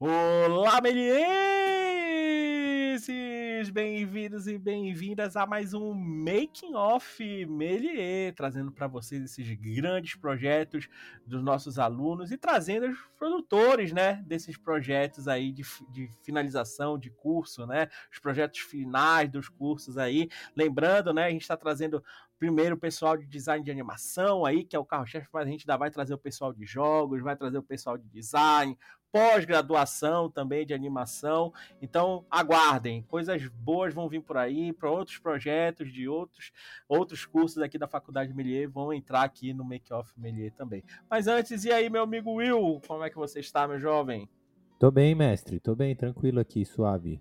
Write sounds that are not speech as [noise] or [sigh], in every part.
Olá, melienses! Bem-vindos e bem-vindas a mais um Making Off Melier, trazendo para vocês esses grandes projetos dos nossos alunos e trazendo os produtores, né, desses projetos aí de, de finalização de curso, né, os projetos finais dos cursos aí. Lembrando, né, a gente está trazendo primeiro o pessoal de design de animação aí, que é o carro-chefe, mas a gente ainda vai trazer o pessoal de jogos, vai trazer o pessoal de design, pós-graduação também de animação. Então, aguardem, coisas boas vão vir por aí, para outros projetos de outros outros cursos aqui da Faculdade Melier vão entrar aqui no Make Off Melier também. Mas antes, e aí, meu amigo Will, como é que você está, meu jovem? Tô bem, mestre, tô bem, tranquilo aqui, suave.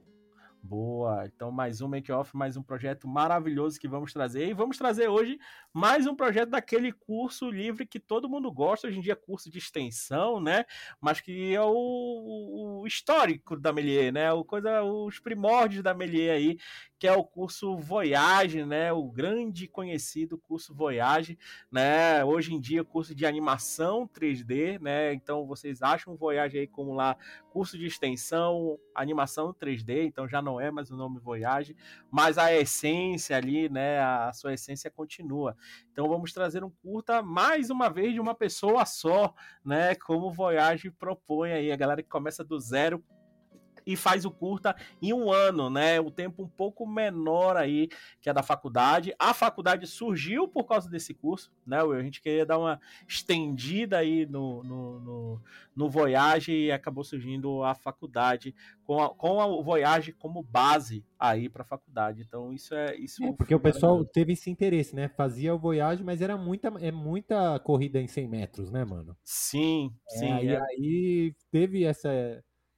Boa. Então, mais um make-off, mais um projeto maravilhoso que vamos trazer. E vamos trazer hoje mais um projeto daquele curso livre que todo mundo gosta, hoje em dia curso de extensão, né? Mas que é o, o histórico da Melier, né? O coisa, os primórdios da Melier aí, que é o curso Voyage, né? O grande conhecido curso Voyage, né? Hoje em dia, curso de animação 3D, né? Então, vocês acham Voyage aí como lá curso de extensão, animação 3D, então já não é mais o nome Voyage, mas a essência ali, né? A sua essência continua. Então, vamos trazer um curta mais uma vez de uma pessoa só, né? Como Voyage propõe aí, a galera que começa do zero e faz o curta em um ano, né? O tempo um pouco menor aí que é da faculdade. A faculdade surgiu por causa desse curso, né? A gente queria dar uma estendida aí no, no, no, no Voyage e acabou surgindo a faculdade com a, com a Voyage como base aí para a faculdade. Então isso é isso. É, porque o pessoal teve esse interesse, né? Fazia o Voyage, mas era muita é muita corrida em 100 metros, né, mano? Sim, é, sim. E é. aí teve essa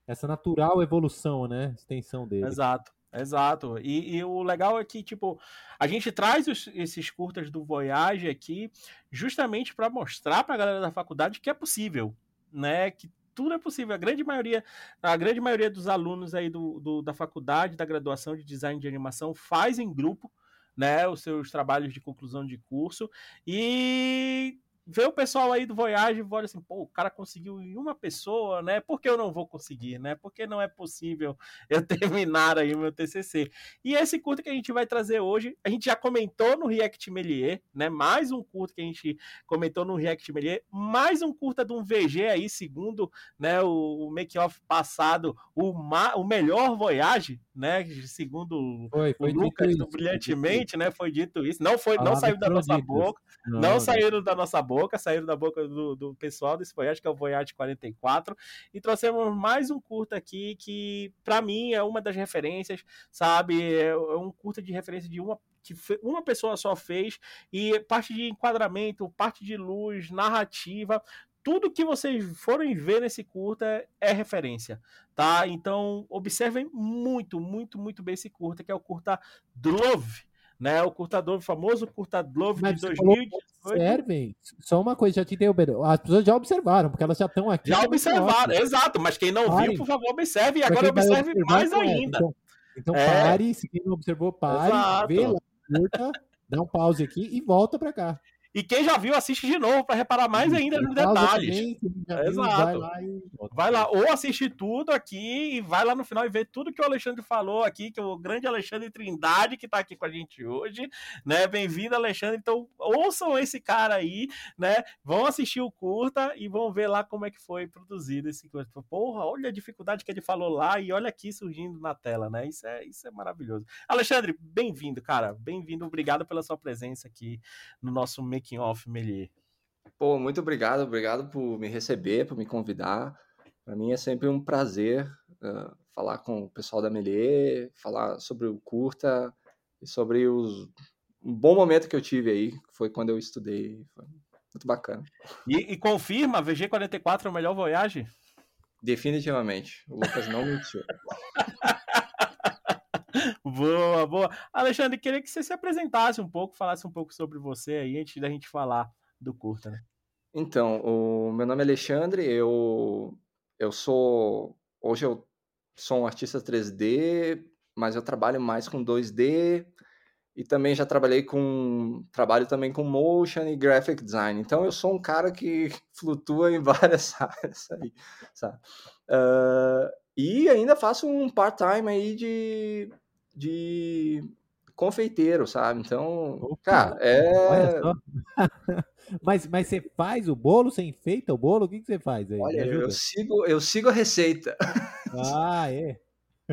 essa natural evolução, né? Extensão dele. Exato. Exato. E, e, o legal é que, tipo, a gente traz os, esses curtas do Voyage aqui justamente para mostrar para a galera da faculdade que é possível, né? Que tudo é possível. A grande maioria, a grande maioria dos alunos aí do, do da faculdade, da graduação de design de animação, faz em grupo, né? Os seus trabalhos de conclusão de curso. E vê o pessoal aí do Voyage e olha assim, pô, o cara conseguiu em uma pessoa, né? Por que eu não vou conseguir, né? Porque não é possível [laughs] eu terminar aí o meu TCC. E esse curto que a gente vai trazer hoje, a gente já comentou no React Melier, né? Mais um curto que a gente comentou no React Melier, mais um curta de um VG aí, segundo, né, o, o make-off passado, o, ma, o melhor Voyage, né? Segundo foi, foi o Lucas, isso, brilhantemente, né? Foi dito isso. Não foi, não saiu da nossa boca, não, não saíram da nossa boca boca, saíram da boca do, do pessoal desse Voyage, que é o Voyage 44, e trouxemos mais um curta aqui que, para mim, é uma das referências, sabe? É um curta de referência de uma que uma pessoa só fez e parte de enquadramento, parte de luz, narrativa, tudo que vocês forem ver nesse curta é referência, tá? Então observem muito, muito, muito bem esse curta, que é o curta Drove, né? O curtador, o famoso curtador de 2018. Observem, só uma coisa, já te deu, As pessoas já observaram, porque elas já estão aqui. Já observaram, exato, mas quem não Parem. viu, por favor, observe e agora observe mais ainda. Então, então é. pare, se quem não observou, pare, exato. vê lá, curta, dá um pause aqui e volta para cá. E quem já viu, assiste de novo para reparar mais ainda nos detalhes. Também, Exato. Vai lá, e... vai lá, ou assiste tudo aqui e vai lá no final e vê tudo que o Alexandre falou aqui, que é o grande Alexandre Trindade que está aqui com a gente hoje, né? Bem-vindo, Alexandre. Então, ouçam esse cara aí, né? Vão assistir o curta e vão ver lá como é que foi produzido esse curta. Porra, olha a dificuldade que ele falou lá e olha aqui surgindo na tela, né? Isso é, isso é maravilhoso. Alexandre, bem-vindo, cara. Bem-vindo. Obrigado pela sua presença aqui no nosso making off Melier. Pô, muito obrigado, obrigado por me receber, por me convidar. Para mim é sempre um prazer uh, falar com o pessoal da Melier, falar sobre o curta e sobre os um bom momento que eu tive aí, que foi quando eu estudei. Foi muito bacana. E, e confirma, VG44 é o melhor Voyage? Definitivamente. O Lucas não mentiu. [laughs] boa, boa. Alexandre, queria que você se apresentasse um pouco, falasse um pouco sobre você aí, antes da gente falar do curta, né? Então, o meu nome é Alexandre, eu, eu sou. Hoje eu sou um artista 3D, mas eu trabalho mais com 2D e também já trabalhei com trabalho também com motion e graphic design. Então eu sou um cara que [laughs] flutua em várias [laughs] áreas aí, sabe? Uh, e ainda faço um part-time aí de, de confeiteiro, sabe? Então, Opa, cara, é. [laughs] mas, mas você faz o bolo? Você enfeita o bolo? O que, que você faz aí? Olha, eu sigo, eu sigo a receita. Ah, é. [laughs]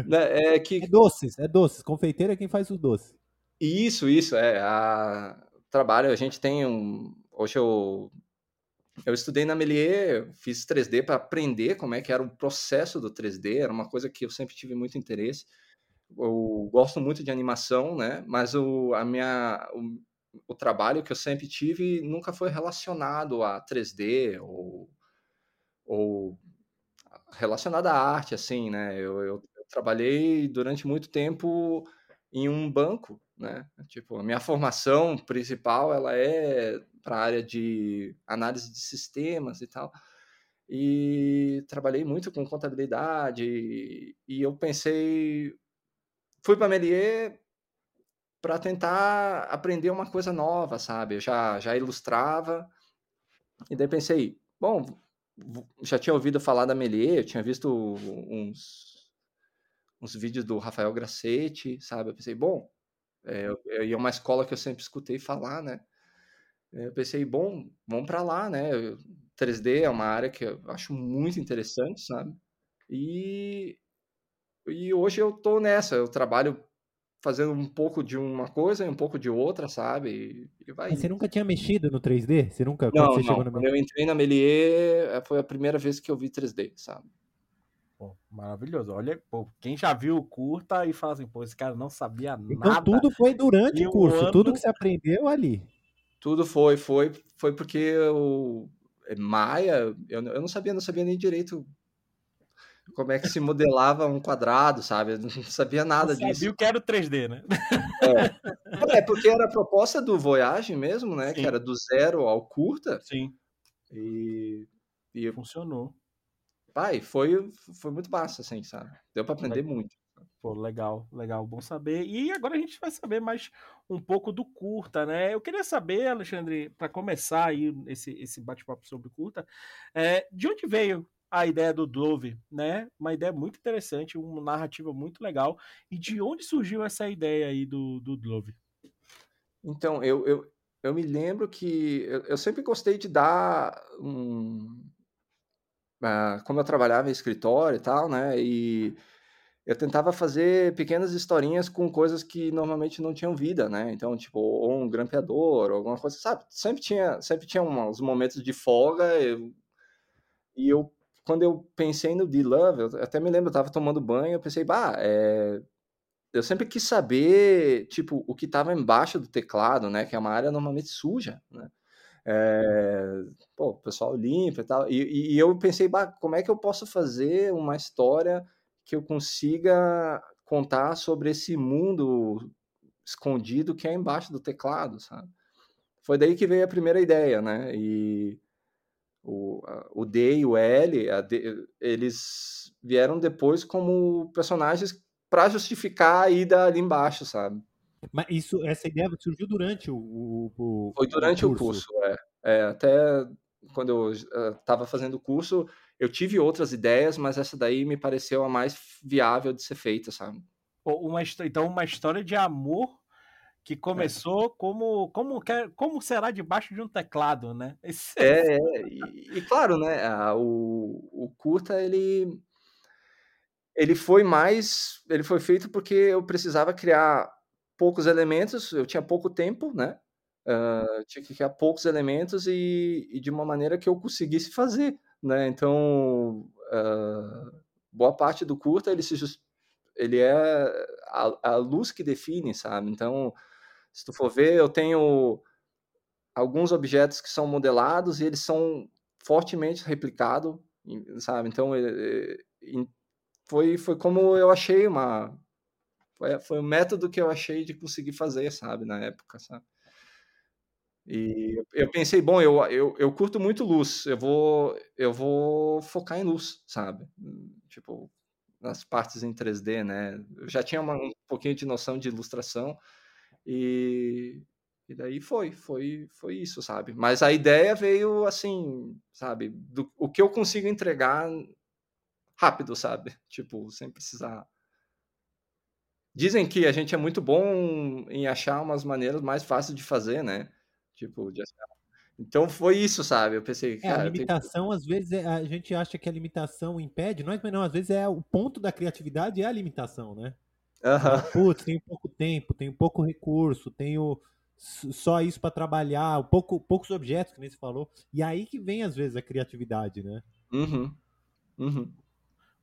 Né, é, que... é doces, é doces. Confeiteiro é quem faz os doces. Isso, isso, é. A... Trabalho, a gente tem um. Hoje eu. Eu estudei na Melier, fiz 3D para aprender como é que era o processo do 3D, era uma coisa que eu sempre tive muito interesse. Eu gosto muito de animação, né? Mas o, a minha, o, o trabalho que eu sempre tive nunca foi relacionado a 3D ou, ou relacionado à arte, assim, né? Eu, eu, eu trabalhei durante muito tempo em um banco, né? Tipo, a minha formação principal ela é para a área de análise de sistemas e tal. E trabalhei muito com contabilidade e eu pensei, fui para Melier para tentar aprender uma coisa nova, sabe? Eu já já ilustrava e daí pensei, bom, já tinha ouvido falar da Melier, tinha visto uns uns vídeos do Rafael Grassetti, sabe? Eu pensei, bom, é, e é uma escola que eu sempre escutei falar, né? Eu pensei, bom, vamos para lá, né? 3D é uma área que eu acho muito interessante, sabe? E, e hoje eu tô nessa, eu trabalho fazendo um pouco de uma coisa e um pouco de outra, sabe? E, vai. Mas você nunca tinha mexido no 3D? Você nunca? Não, você não. Quando eu entrei na Melier, eh, foi a primeira vez que eu vi 3D, sabe? Pô, maravilhoso. Olha, pô, quem já viu, curta e fala assim, pô, esse cara não sabia então, nada. Então tudo foi durante o curso, ano... tudo que você aprendeu ali. Tudo foi, foi, foi porque o Maia, eu, eu não sabia, não sabia nem direito como é que se modelava um quadrado, sabe? Eu não sabia nada não disso. Sabia que era o 3D, né? É. é. porque era a proposta do Voyage mesmo, né? Sim. Que era do zero ao curta. Sim. E, e funcionou pai, foi, foi muito massa, assim, sabe? Deu para aprender legal. muito. Pô, legal, legal, bom saber. E agora a gente vai saber mais um pouco do curta, né? Eu queria saber, Alexandre, para começar aí esse, esse bate-papo sobre curta, é, de onde veio a ideia do Dove, né? Uma ideia muito interessante, uma narrativa muito legal. E de onde surgiu essa ideia aí do, do Dove? Então, eu, eu, eu me lembro que eu, eu sempre gostei de dar um, ah, como eu trabalhava em escritório e tal, né? E eu tentava fazer pequenas historinhas com coisas que normalmente não tinham vida, né? Então, tipo, ou um grampeador, ou alguma coisa, sabe? Sempre tinha, sempre tinha uns momentos de folga. Eu, e eu, quando eu pensei no D-Love, eu até me lembro, eu tava tomando banho, eu pensei, bah, é... eu sempre quis saber, tipo, o que estava embaixo do teclado, né? Que é uma área normalmente suja, né? É, pô, o pessoal limpa e tal. E, e, eu pensei, bah, como é que eu posso fazer uma história que eu consiga contar sobre esse mundo escondido que é embaixo do teclado, sabe? Foi daí que veio a primeira ideia, né? E o, o D e o L, D, eles vieram depois como personagens para justificar a ida ali embaixo, sabe? Mas isso, essa ideia surgiu durante o, o, Foi durante o curso, o curso é. é. Até quando eu estava uh, fazendo o curso, eu tive outras ideias, mas essa daí me pareceu a mais viável de ser feita, sabe? Uma, então, uma história de amor que é. começou é. como, como, como será debaixo de um teclado, né? [laughs] Esse... É, é e, e, claro, né? A, o, o curta, ele ele foi mais ele foi feito porque eu precisava criar poucos elementos, eu tinha pouco tempo, né? Uh, tinha que criar poucos elementos e, e, de uma maneira que eu conseguisse fazer, né? Então, uh, boa parte do curta ele se just... ele é a, a, luz que define, sabe? Então, se tu for ver, eu tenho alguns objetos que são modelados e eles são fortemente replicados, sabe? Então, foi foi como eu achei uma foi, foi o método que eu achei de conseguir fazer, sabe, na época, sabe? E eu pensei, bom, eu, eu, eu curto muito luz, eu vou, eu vou focar em luz, sabe? Tipo, nas partes em 3D, né? Eu já tinha uma, um pouquinho de noção de ilustração, E, e daí foi, foi, foi isso, sabe? Mas a ideia veio assim, sabe? Do, o que eu consigo entregar rápido, sabe? [laughs] Tipo, sem precisar. Dizem que a gente é muito bom em achar umas maneiras mais fáceis de fazer, né? Tipo, de achar então foi isso, sabe? Eu pensei, cara. É, a limitação, às vezes, é, a gente acha que a limitação impede nós, mas não, às vezes é o ponto da criatividade é a limitação, né? Uhum. Putz, tenho pouco tempo, tenho pouco recurso, tenho só isso para trabalhar, pouco, poucos objetos, que nem você falou. E aí que vem, às vezes, a criatividade, né? Uhum. Uhum.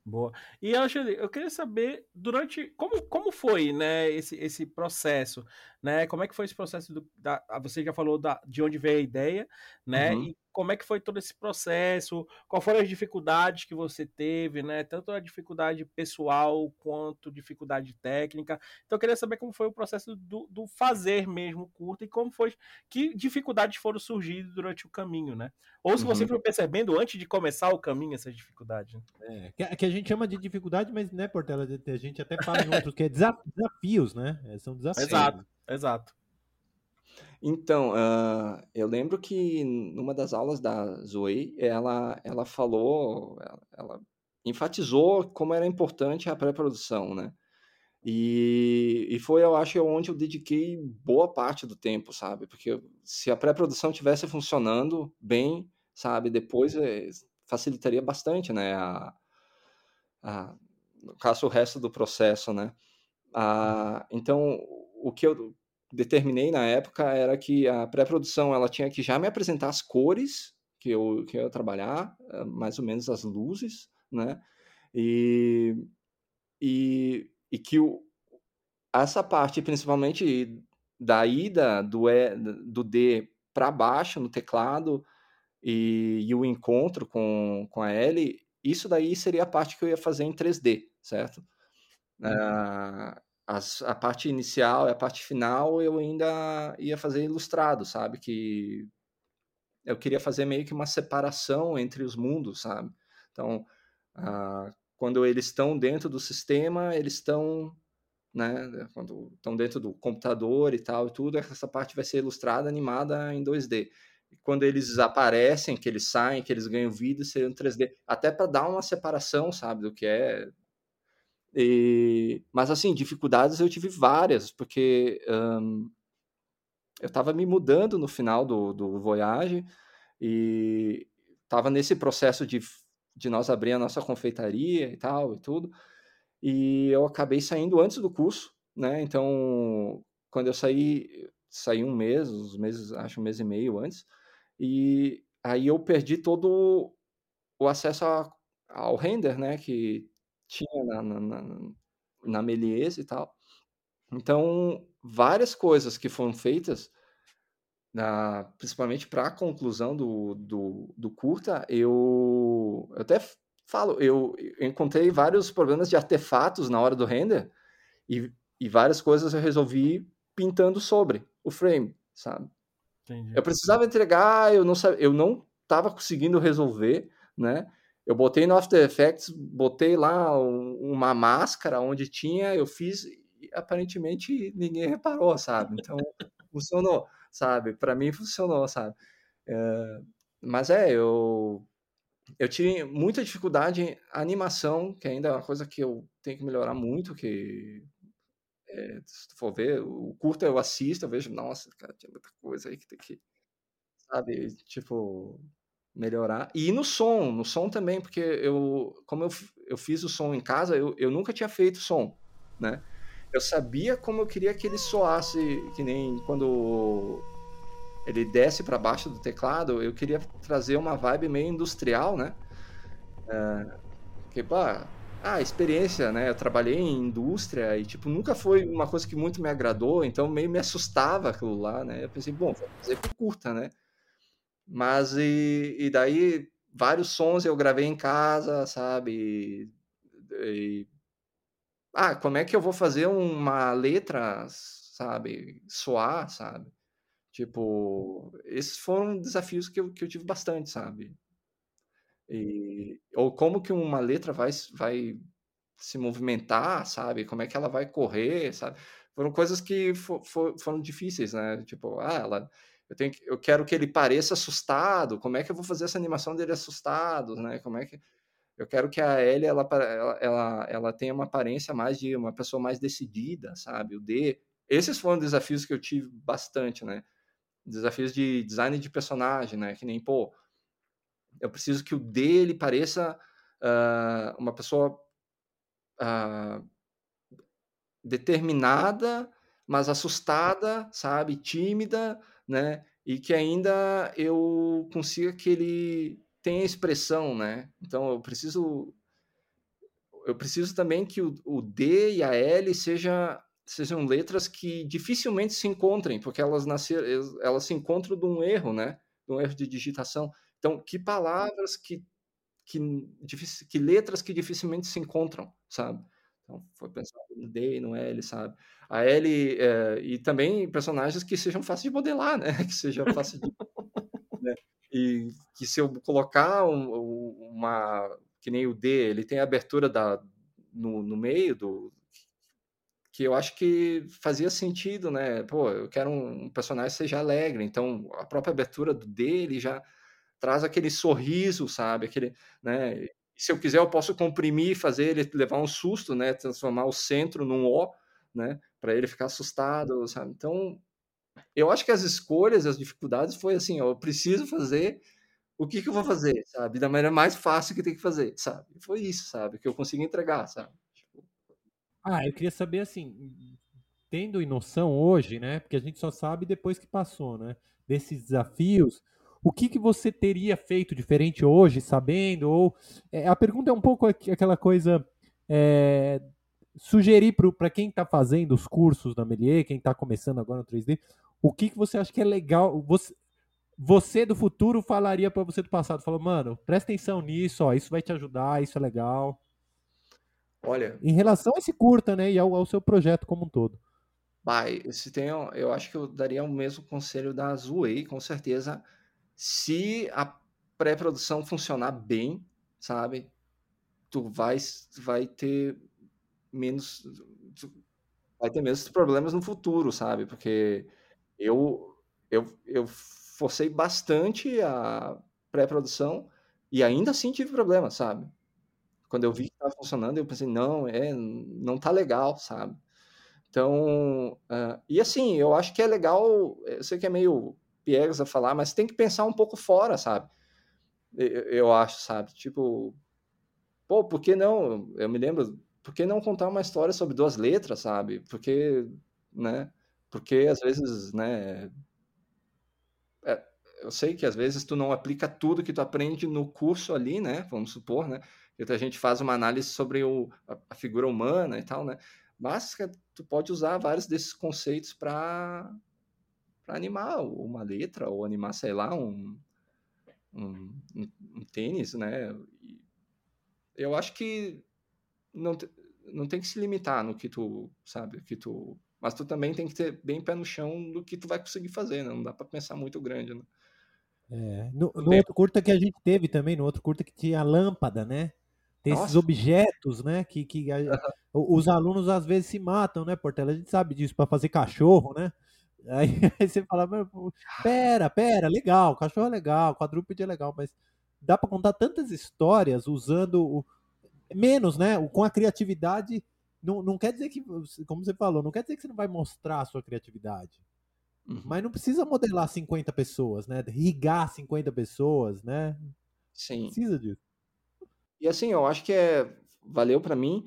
Boa. E Angeli, eu queria saber durante como, como foi, né, esse, esse processo, né? Como é que foi esse processo do, da, você já falou da, de onde veio a ideia, né? Uhum. E como é que foi todo esse processo? Qual foram as dificuldades que você teve, né? Tanto a dificuldade pessoal quanto dificuldade técnica. Então eu queria saber como foi o processo do, do fazer mesmo curto e como foi, que dificuldades foram surgindo durante o caminho, né? Ou se uhum. você foi percebendo antes de começar o caminho essas dificuldades. Né? É, que a gente chama de dificuldade, mas né, Portela, a gente até fala em outros que é desafios, né? É, são desafios. Exato, exato. Então, uh, eu lembro que numa das aulas da Zoe, ela, ela falou, ela, ela enfatizou como era importante a pré-produção, né? E, e foi, eu acho, onde eu dediquei boa parte do tempo, sabe? Porque se a pré-produção tivesse funcionando bem, sabe, depois é, facilitaria bastante, né? A, a, no caso, o resto do processo, né? Ah, então, o que eu determinei na época era que a pré-produção ela tinha que já me apresentar as cores que eu, que eu ia trabalhar, eh, mais ou menos as luzes, né? E, e, e que o, essa parte, principalmente da ida do, e, do D para baixo no teclado e, e, o encontro com, com a L, isso daí seria a parte que eu ia fazer em 3D, certo? Uhum. Uh, as, a parte inicial e a parte final eu ainda ia fazer ilustrado, sabe? Que eu queria fazer meio que uma separação entre os mundos, sabe? Então, ah, quando eles estão dentro do sistema, eles estão, né? Quando estão dentro do computador e tal e tudo, essa parte vai ser ilustrada, animada em 2D. E quando eles desaparecem, que eles saem, que eles ganham vida, seria em 3D. Até para dar uma separação, sabe? Do que é e, mas, assim, dificuldades eu tive várias, porque um, eu estava me mudando no final do, do Voyage e estava nesse processo de, de nós abrir a nossa confeitaria e tal e tudo. E eu acabei saindo antes do curso, né? Então, quando eu saí, saí um mês, uns meses, acho um mês e meio antes, e aí eu perdi todo o acesso a, ao render, né? Que tinha na, na, na, na Melies e tal. Então, várias coisas que foram feitas, na, principalmente para a conclusão do, do, do, curta, eu, eu até falo, eu, eu, encontrei vários problemas de artefatos na hora do render e, e várias coisas eu resolvi pintando sobre o frame, sabe? Entendi. Eu precisava entregar, eu não eu não estava conseguindo resolver, né? Eu botei no After Effects, botei lá um, uma máscara onde tinha, eu fiz e aparentemente ninguém reparou, sabe? Então [laughs] funcionou, sabe? Para mim funcionou, sabe? É, mas é, eu eu tive muita dificuldade em animação, que ainda é uma coisa que eu tenho que melhorar muito, que é, se tu for ver, o curto eu assisto, eu vejo, nossa, cara, tinha muita coisa aí que tem que, sabe, tipo, melhorar. E no som, no som também, porque eu, como eu, eu fiz o som em casa, eu, eu nunca tinha feito som, né? Eu sabia como eu queria que ele soasse, que nem quando ele desce para baixo do teclado, eu queria trazer uma vibe meio industrial, né? É, que, pá, ah, experiência, né? Eu trabalhei em indústria e, tipo, nunca foi uma coisa que muito me agradou, então meio me assustava aquilo lá, né? Eu pensei, bom, vou fazer por curta, né? Mas e, e daí vários sons eu gravei em casa, sabe? E, ah, como é que eu vou fazer uma letra, sabe, soar, sabe? Tipo, esses foram desafios que eu, que eu tive bastante, sabe? E, ou como que uma letra vai, vai se movimentar, sabe? Como é que ela vai correr, sabe? foram coisas que for, for, foram difíceis, né? Tipo, ah, ela, eu tenho, que, eu quero que ele pareça assustado. Como é que eu vou fazer essa animação dele assustado, né? Como é que eu quero que a Ellie ela, ela, ela, ela tenha uma aparência mais de uma pessoa mais decidida, sabe? O D. Esses foram desafios que eu tive bastante, né? Desafios de design de personagem, né? Que nem, pô, eu preciso que o D ele pareça uh, uma pessoa uh, determinada, mas assustada, sabe? Tímida, né? E que ainda eu consiga que ele tenha expressão, né? Então eu preciso eu preciso também que o, o D e a L seja, sejam letras que dificilmente se encontrem, porque elas nasceram, elas se encontram de um erro, né? De um erro de digitação. Então, que palavras que que, que letras que dificilmente se encontram, sabe? Então, foi pensado no D e no L, sabe? A L é, e também personagens que sejam fáceis de modelar, né? [laughs] Que seja fácil de. né? E que se eu colocar um, uma. Que nem o D, ele tem a abertura da, no, no meio do. Que eu acho que fazia sentido, né? Pô, eu quero um personagem que seja alegre, então a própria abertura do D, ele já traz aquele sorriso, sabe? Aquele, né? Se eu quiser, eu posso comprimir, fazer ele levar um susto, né? Transformar o centro num O, né? Para ele ficar assustado, sabe? Então, eu acho que as escolhas, as dificuldades foi assim, ó, eu preciso fazer o que, que eu vou fazer, sabe? Da maneira mais fácil que tem que fazer, sabe? Foi isso, sabe? Que eu consigo entregar, sabe? Tipo... Ah, eu queria saber assim, tendo noção hoje, né? Porque a gente só sabe depois que passou, né? Desses desafios o que, que você teria feito diferente hoje, sabendo? Ou é, a pergunta é um pouco aquela coisa é, sugerir para quem está fazendo os cursos da Melier, quem está começando agora no 3D, o que, que você acha que é legal? Você, você do futuro falaria para você do passado, falou, mano, presta atenção nisso, ó, isso vai te ajudar, isso é legal. Olha. Em relação a esse curta, né, e ao, ao seu projeto como um todo. Vai, se tem, eu acho que eu daria o mesmo conselho da Zuei, com certeza se a pré-produção funcionar bem, sabe? Tu vai, vai ter menos. vai ter menos problemas no futuro, sabe? Porque eu, eu, eu forcei bastante a pré-produção e ainda assim tive problemas, sabe? Quando eu vi que estava funcionando, eu pensei, não, é, não tá legal, sabe? Então, uh, e assim, eu acho que é legal, eu sei que é meio piegas a falar, mas tem que pensar um pouco fora, sabe? Eu, acho, sabe? Tipo, pô, por que não? Eu me lembro, por que não contar uma história sobre duas letras, sabe? Porque, né? Porque às vezes, né? É, eu sei que às vezes tu não aplica tudo que tu aprende no curso ali, né? Vamos supor, né? Que a gente faz uma análise sobre o, a, a figura humana e tal, né? Mas tu pode usar vários desses conceitos para para animar uma letra ou animar, sei lá, um, um, um, um tênis, né? Eu acho que não, não tem que se limitar no que tu, sabe, que tu... Mas tu também tem que ter bem pé no chão do que tu vai conseguir fazer, né? Não dá para pensar muito grande, né? É, no, no outro curta que a gente teve também, no outro curta que tinha a lâmpada, né? Tem Nossa. esses objetos, né? Que, que a, os alunos às vezes se matam, né, Portela? A gente sabe disso, para fazer cachorro, né? Aí, [laughs] aí você fala, pera, pera, legal, cachorro é legal, quadrúpede é legal, mas dá para contar tantas histórias usando o, menos, né? Com a criatividade, não, não quer dizer que, como você falou, não quer dizer que você não vai mostrar a sua criatividade. Uhum. Mas não precisa modelar 50 pessoas, né? Rigar 50 pessoas, né? Sim. Precisa disso. E assim, eu acho que é valeu para mim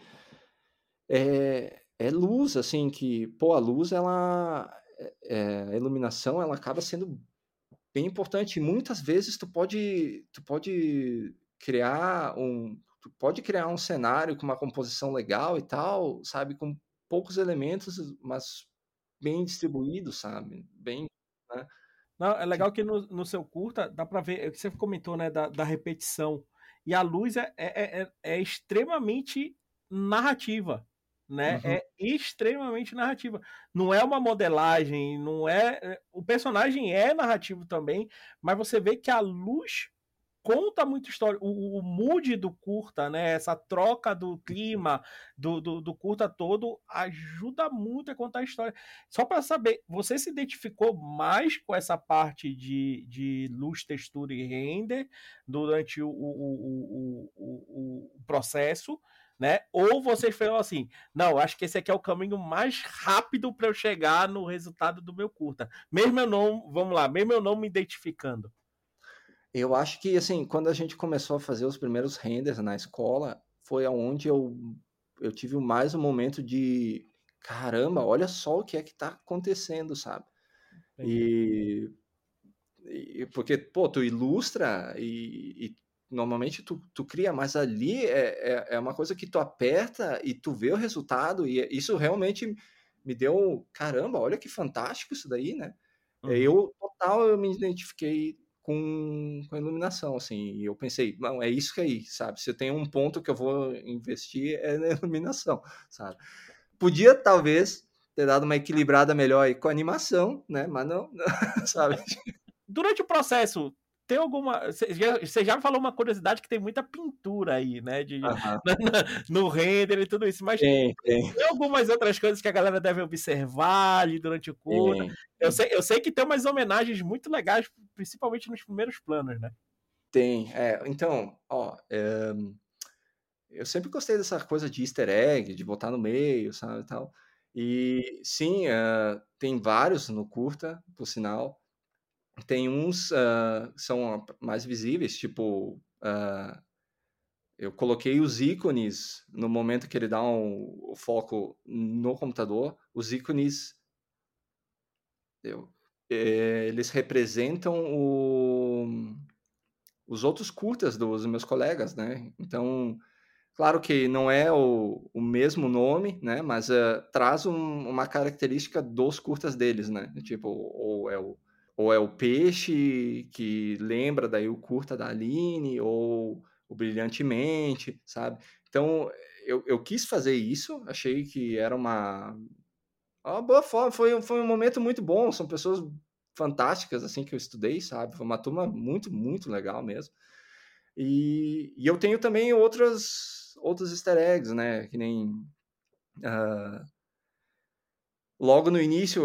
é, é luz, assim, que, pô, a luz, ela é, a iluminação ela acaba sendo bem importante. Muitas vezes tu pode, tu pode criar um, tu pode criar um cenário com uma composição legal e tal, sabe, com poucos elementos, mas bem distribuídos, sabe, bem, né? Não, é legal que no, no seu curta dá para ver, é o que você comentou, né, da, da repetição. E a luz é, é, é, é extremamente narrativa né? Uhum. É extremamente narrativa. Não é uma modelagem, não é. é o personagem é narrativo também, mas você vê que a luz conta muita história. O, o mood do curta, né? Essa troca do clima do, do, do curta todo ajuda muito a contar a história. Só para saber, você se identificou mais com essa parte de, de luz, textura e render durante o, o, o, o processo? Né? Ou vocês falam assim, não, acho que esse aqui é o caminho mais rápido para eu chegar no resultado do meu curta. Mesmo eu não, vamos lá, mesmo eu não me identificando. Eu acho que assim, quando a gente começou a fazer os primeiros renders na escola, foi aonde eu eu tive mais um momento de caramba, olha só o que é que tá acontecendo, sabe? E, e, porque pô, tu ilustra e, e normalmente tu, tu cria, mas ali é, é, é, uma coisa que tu aperta e tu vê o resultado, e isso realmente me deu, caramba, olha que fantástico isso daí, né? Uhum. Eu, total, eu me identifiquei com, com a iluminação, assim, e eu pensei, não, é isso aí, sabe? Se tem um ponto que eu vou investir é na iluminação, sabe? Podia, talvez, ter dado uma equilibrada melhor aí com a animação, né? Mas não, não [laughs] sabe? Durante o processo, tem alguma. Você já, você já falou uma curiosidade que tem muita pintura aí, né? De, [laughs] no render e tudo isso. Mas tem, tem. tem, algumas outras coisas que a galera deve observar ali durante o curso. Eu sei, eu sei que tem umas homenagens muito legais, principalmente nos primeiros planos, né? Tem. É, então, ó. É, eu sempre gostei dessa coisa de easter egg, de botar no meio, sabe? Tal. E sim, uh, tem vários no curta, por sinal. Tem uns uh, são mais visíveis, tipo uh, eu coloquei os ícones no momento que ele dá um, o foco no computador. Os ícones eu, é, eles representam o, os outros curtas dos meus colegas, né? Então, claro que não é o, o mesmo nome, né? Mas uh, traz um, uma característica dos curtas deles, né? Tipo, ou é o ou é o peixe que lembra daí o curta da Aline, ou o brilhantemente, sabe? Então, eu, eu quis fazer isso, achei que era uma, uma boa forma, foi, foi um momento muito bom, são pessoas fantásticas, assim, que eu estudei, sabe? Foi uma turma muito, muito legal mesmo. E, e eu tenho também outras, outros easter eggs, né? Que nem... Uh, logo no início,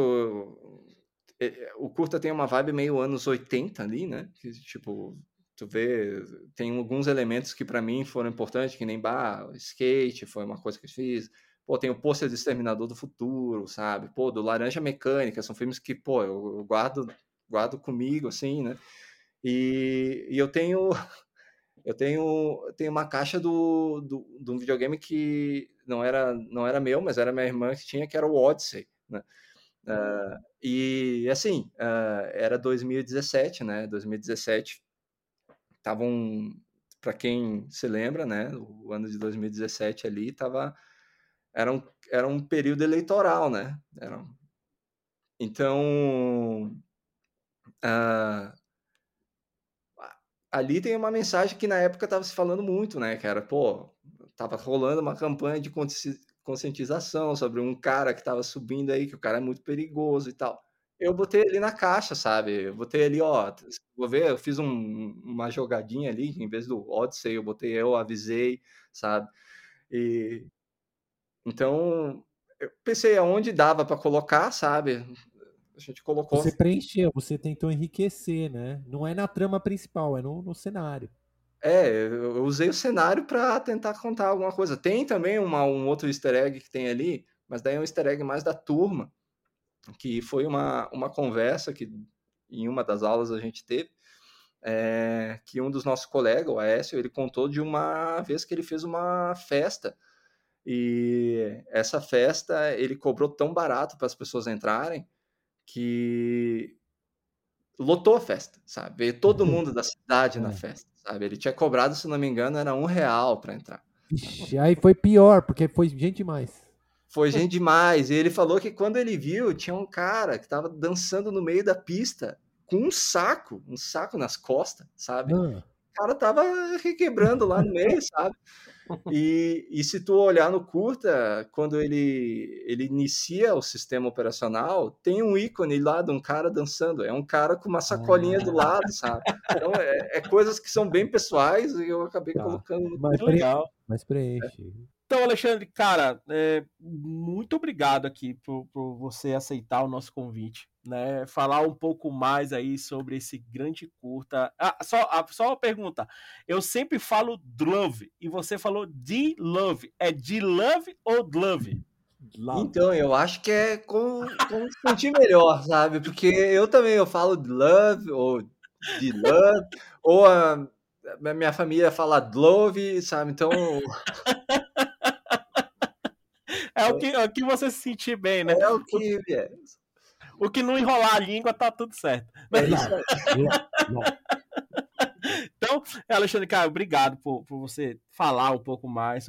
o curta tem uma vibe meio anos 80 ali, né? Que, tipo, tu vê, tem alguns elementos que para mim foram importantes, que nem bar, skate, foi uma coisa que eu fiz. Pô, tem o pôster do Exterminador do Futuro, sabe? Pô, do Laranja Mecânica, são filmes que, pô, eu guardo, guardo comigo, assim, né? E, e eu tenho [laughs] eu tenho, tenho uma caixa do, do, de um videogame que não era, não era meu, mas era minha irmã que tinha, que era o Odyssey, né? Uh, e assim, uh, era 2017, né? 2017 estavam, para quem se lembra, né? O ano de 2017 ali estava era um, era um período eleitoral, né? Era, então uh, ali tem uma mensagem que na época estava se falando muito, né? Que era, pô, tava rolando uma campanha de conscientização sobre um cara que estava subindo aí, que o cara é muito perigoso e tal. Eu botei ali na caixa, sabe? Eu botei ali, ó, vou ver, eu fiz um, uma jogadinha ali, em vez do Odyssey, eu botei eu, avisei, sabe? E então eu pensei aonde dava para colocar, sabe? A gente colocou. Você preencheu, você tentou enriquecer, né? Não é na trama principal, é no, no cenário. É, eu usei o cenário para tentar contar alguma coisa. Tem também uma, um outro easter egg que tem ali, mas daí é um easter egg mais da turma, que foi uma, uma conversa que em uma das aulas a gente teve, é, que um dos nossos colegas, o Aécio, ele contou de uma vez que ele fez uma festa e essa festa ele cobrou tão barato para as pessoas entrarem que lotou a festa, sabe? Veio todo mundo da cidade na é. festa sabe? Ele tinha cobrado, se não me engano, era um real para entrar. Ixi, aí foi pior, porque foi gente demais. Foi gente demais. E ele falou que quando ele viu, tinha um cara que estava dançando no meio da pista com um saco, um saco nas costas, sabe? Ah. cara tava requebrando lá no meio, sabe? E, e se tu olhar no curta, quando ele, ele inicia o sistema operacional, tem um ícone lá de um cara dançando. É um cara com uma sacolinha do lado, sabe? Então, é, é coisas que são bem pessoais e eu acabei tá. colocando no mas legal. Mas preenche. Então, Alexandre, cara, é, muito obrigado aqui por, por, você aceitar o nosso convite, né? Falar um pouco mais aí sobre esse grande curta. Ah, só, ah, só uma pergunta. Eu sempre falo Love e você falou de Love. É de Love ou Love? Então, eu acho que é como, como sentir melhor, sabe? Porque eu também eu falo de Love ou de Love, [laughs] ou a minha família fala Love, sabe? Então. [laughs] É o que, é o que você se sentir bem, né? É o que. O que não enrolar a língua tá tudo certo. É aí. [laughs] Então, Alexandre, cara, obrigado por, por você falar um pouco mais,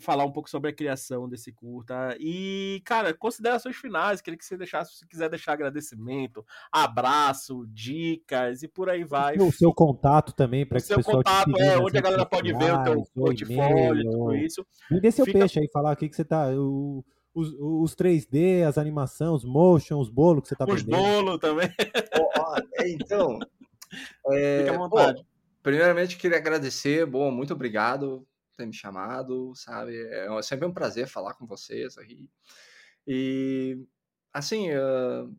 falar um pouco sobre a criação desse curta. E, cara, considerações finais, queria que você deixasse, se quiser deixar agradecimento, abraço, dicas e por aí vai. O seu contato também, para que o pessoal contato, é, onde a galera pode ver o teu portfólio, tudo isso. Me dê seu Fica... peixe aí, falar aqui que você tá. O os, os 3D, as animações, os motion, os bolos que você tá os vendendo. Os bolos também. então, [laughs] é, Fica à vontade. Pô, primeiramente, queria agradecer. Bom, muito obrigado por ter me chamado, sabe? É sempre um prazer falar com vocês aí. E, assim, uh,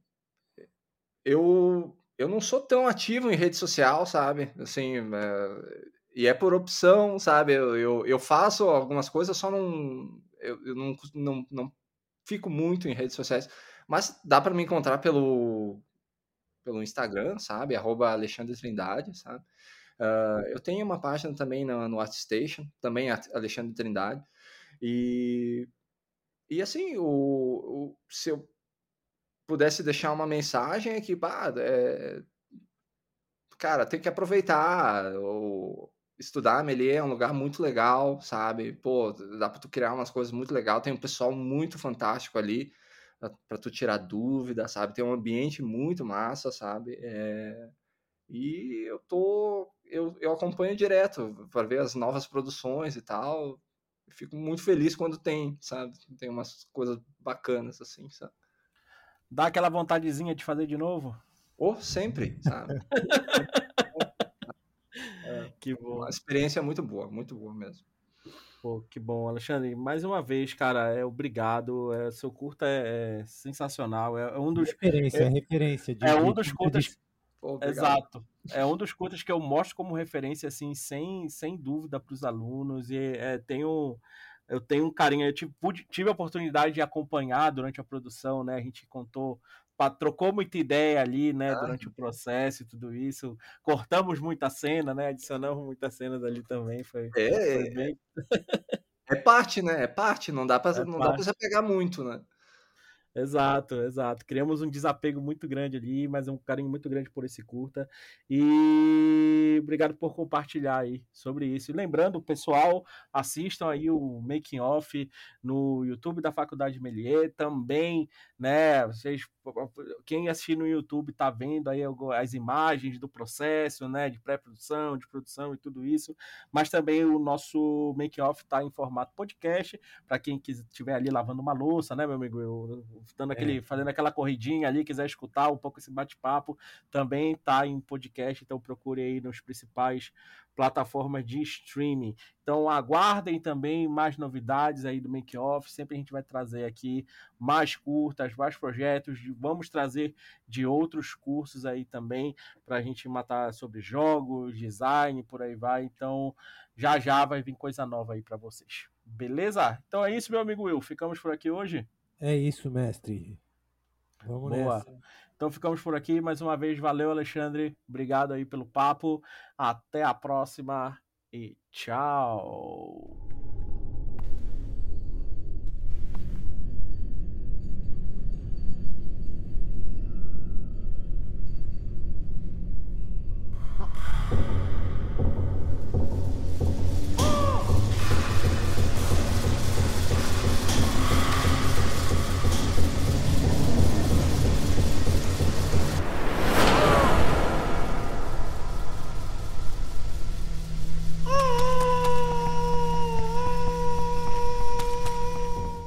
eu, eu não sou tão ativo em rede social, sabe? Assim, uh, e é por opção, sabe? Eu, eu, eu faço algumas coisas, só não. Eu, eu não, não, não fico muito em redes sociais, mas dá para me encontrar pelo, pelo Instagram, sabe? Arroba Alexandre Trindade, sabe? Uh, eu tenho uma página também no, no ArtStation, também Alexandre Trindade. E, e assim, o, o, se eu pudesse deixar uma mensagem é que, bah, é, cara, tem que aproveitar. O, estudar Melier é um lugar muito legal, sabe? Pô, dá para tu criar umas coisas muito legal. Tem um pessoal muito fantástico ali para tu tirar dúvida, sabe? Tem um ambiente muito massa, sabe? É... E eu tô, eu, eu acompanho direto para ver as novas produções e tal. Eu fico muito feliz quando tem, sabe? Tem umas coisas bacanas assim, sabe? Dá aquela vontadezinha de fazer de novo? Ou oh, sempre, sabe? [laughs] é, [laughs] que bom. Uma experiência muito boa, muito boa mesmo. Pô, que bom, Alexandre. Mais uma vez, cara, é obrigado. É, seu curta é, é sensacional. É, é um dos. Referência, é, é referência. De, é um dos curtas. De... Pô, Exato. É um dos curtas que eu mostro como referência, assim, sem, sem dúvida para os alunos. E é, tenho. Eu tenho um carinho, eu tive, tive a oportunidade de acompanhar durante a produção, né? A gente contou trocou muita ideia ali, né, ah, durante o processo e tudo isso. Cortamos muita cena, né? Adicionamos muitas cenas ali também. Foi, é, foi é. bem... é parte, né? É parte, não dá para é não dá para você pegar muito, né? Exato, exato. Criamos um desapego muito grande ali, mas um carinho muito grande por esse curta. E obrigado por compartilhar aí sobre isso. E lembrando, pessoal, assistam aí o Making Off no YouTube da Faculdade Melier. Também, né? Vocês, quem assistir no YouTube tá vendo aí as imagens do processo, né? De pré-produção, de produção e tudo isso. Mas também o nosso Making Off tá em formato podcast para quem estiver ali lavando uma louça, né, meu amigo? Eu, dando aquele, é. fazendo aquela corridinha ali, quiser escutar um pouco esse bate-papo, também tá em podcast, então procure aí nos principais plataformas de streaming. Então aguardem também mais novidades aí do Make Off, sempre a gente vai trazer aqui mais curtas, mais projetos, vamos trazer de outros cursos aí também para a gente matar sobre jogos, design, por aí vai. Então já já vai vir coisa nova aí para vocês. Beleza? Então é isso, meu amigo Will. Ficamos por aqui hoje. É isso, mestre. Vamos Boa. nessa. Então ficamos por aqui. Mais uma vez, valeu, Alexandre. Obrigado aí pelo papo. Até a próxima e tchau.